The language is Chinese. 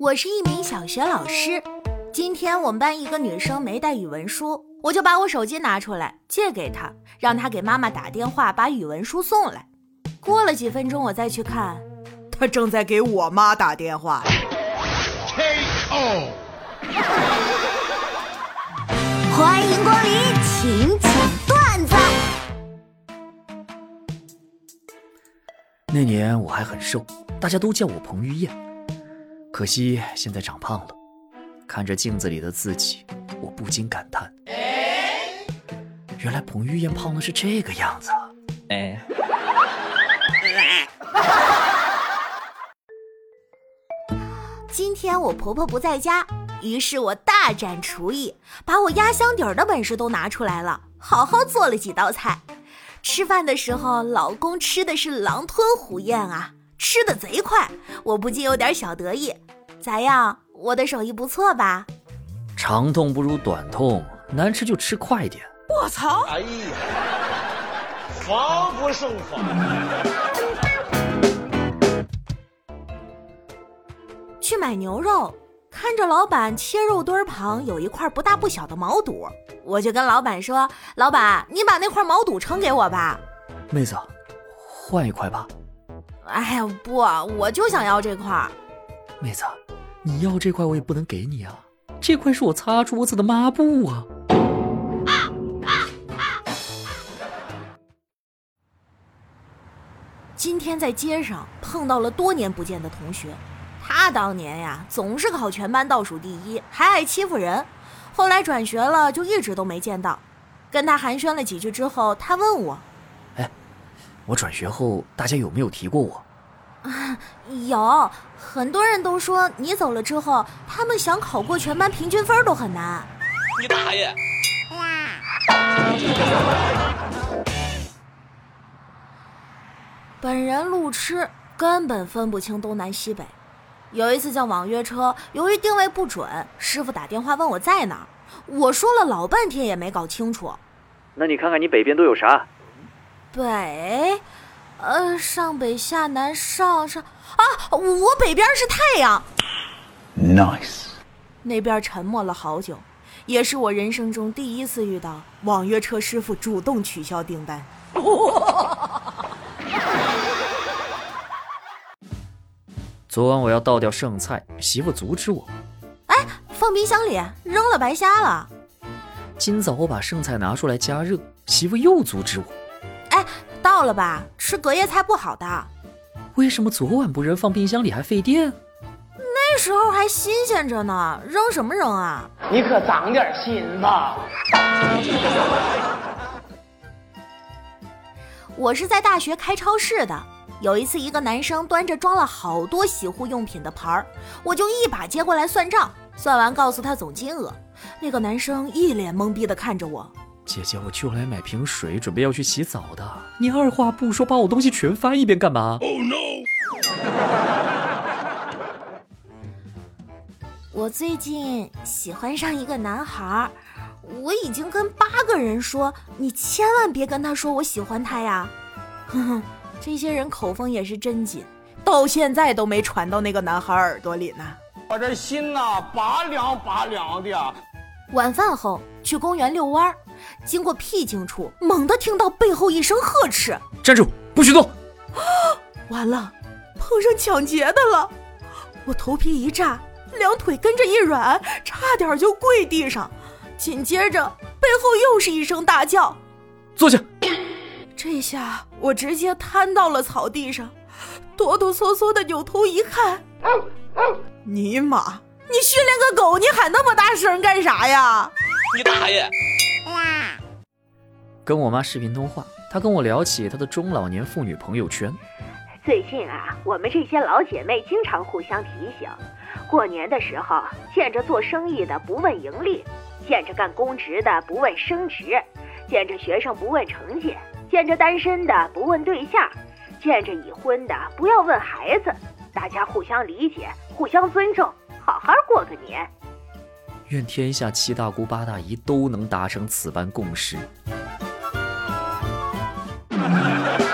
我是一名小学老师。今天我们班一个女生没带语文书，我就把我手机拿出来借给她，让她给妈妈打电话把语文书送来。过了几分钟，我再去看，她正在给我妈打电话。K.O. 欢迎光临，请讲段子。那年我还很瘦，大家都叫我彭于晏。可惜现在长胖了，看着镜子里的自己，我不禁感叹：原来彭于晏胖的是这个样子。哎，今天我婆婆不在家，于是我大展厨艺，把我压箱底儿的本事都拿出来了，好好做了几道菜。吃饭的时候，老公吃的是狼吞虎咽啊。吃的贼快，我不禁有点小得意。咋样，我的手艺不错吧？长痛不如短痛，难吃就吃快点。我操！哎呀，防不胜防。去买牛肉，看着老板切肉墩旁有一块不大不小的毛肚，我就跟老板说：“老板，你把那块毛肚称给我吧。”妹子，换一块吧。哎呀不，我就想要这块。妹子，你要这块我也不能给你啊，这块是我擦桌子的抹布啊。今天在街上碰到了多年不见的同学，他当年呀总是考全班倒数第一，还爱欺负人。后来转学了，就一直都没见到。跟他寒暄了几句之后，他问我。哎我转学后，大家有没有提过我？啊，有很多人都说你走了之后，他们想考过全班平均分都很难。你大爷！本人路痴，根本分不清东南西北。有一次叫网约车，由于定位不准，师傅打电话问我在哪儿，我说了老半天也没搞清楚。那你看看你北边都有啥？北，呃，上北下南上上啊！我北边是太阳。Nice。那边沉默了好久，也是我人生中第一次遇到网约车师傅主动取消订单。昨晚我要倒掉剩菜，媳妇阻止我。哎，放冰箱里，扔了白瞎了。今早我把剩菜拿出来加热，媳妇又阻止我。到了吧？吃隔夜菜不好的。为什么昨晚不扔放冰箱里还费电？那时候还新鲜着呢，扔什么扔啊？你可长点心吧。我是在大学开超市的。有一次，一个男生端着装了好多洗护用品的盘儿，我就一把接过来算账。算完告诉他总金额，那个男生一脸懵逼的看着我。姐姐，我就来买瓶水，准备要去洗澡的。你二话不说把我东西全翻一遍干嘛？Oh no！我最近喜欢上一个男孩，我已经跟八个人说，你千万别跟他说我喜欢他呀。哼哼，这些人口风也是真紧，到现在都没传到那个男孩耳朵里呢。我这心呐，拔凉拔凉的。晚饭后去公园遛弯儿。经过僻静处，猛地听到背后一声呵斥：“站住，不许动！”啊，完了，碰上抢劫的了！我头皮一炸，两腿跟着一软，差点就跪地上。紧接着，背后又是一声大叫：“坐下！”这下我直接瘫到了草地上，哆哆嗦嗦的扭头一看，尼玛！你训练个狗，你喊那么大声干啥呀？你大爷！跟我妈视频通话，她跟我聊起她的中老年妇女朋友圈。最近啊，我们这些老姐妹经常互相提醒：过年的时候，见着做生意的不问盈利，见着干公职的不问升职，见着学生不问成绩，见着单身的不问对象，见着已婚的不要问孩子。大家互相理解，互相尊重，好好过个年。愿天下七大姑八大姨都能达成此般共识。Thank you.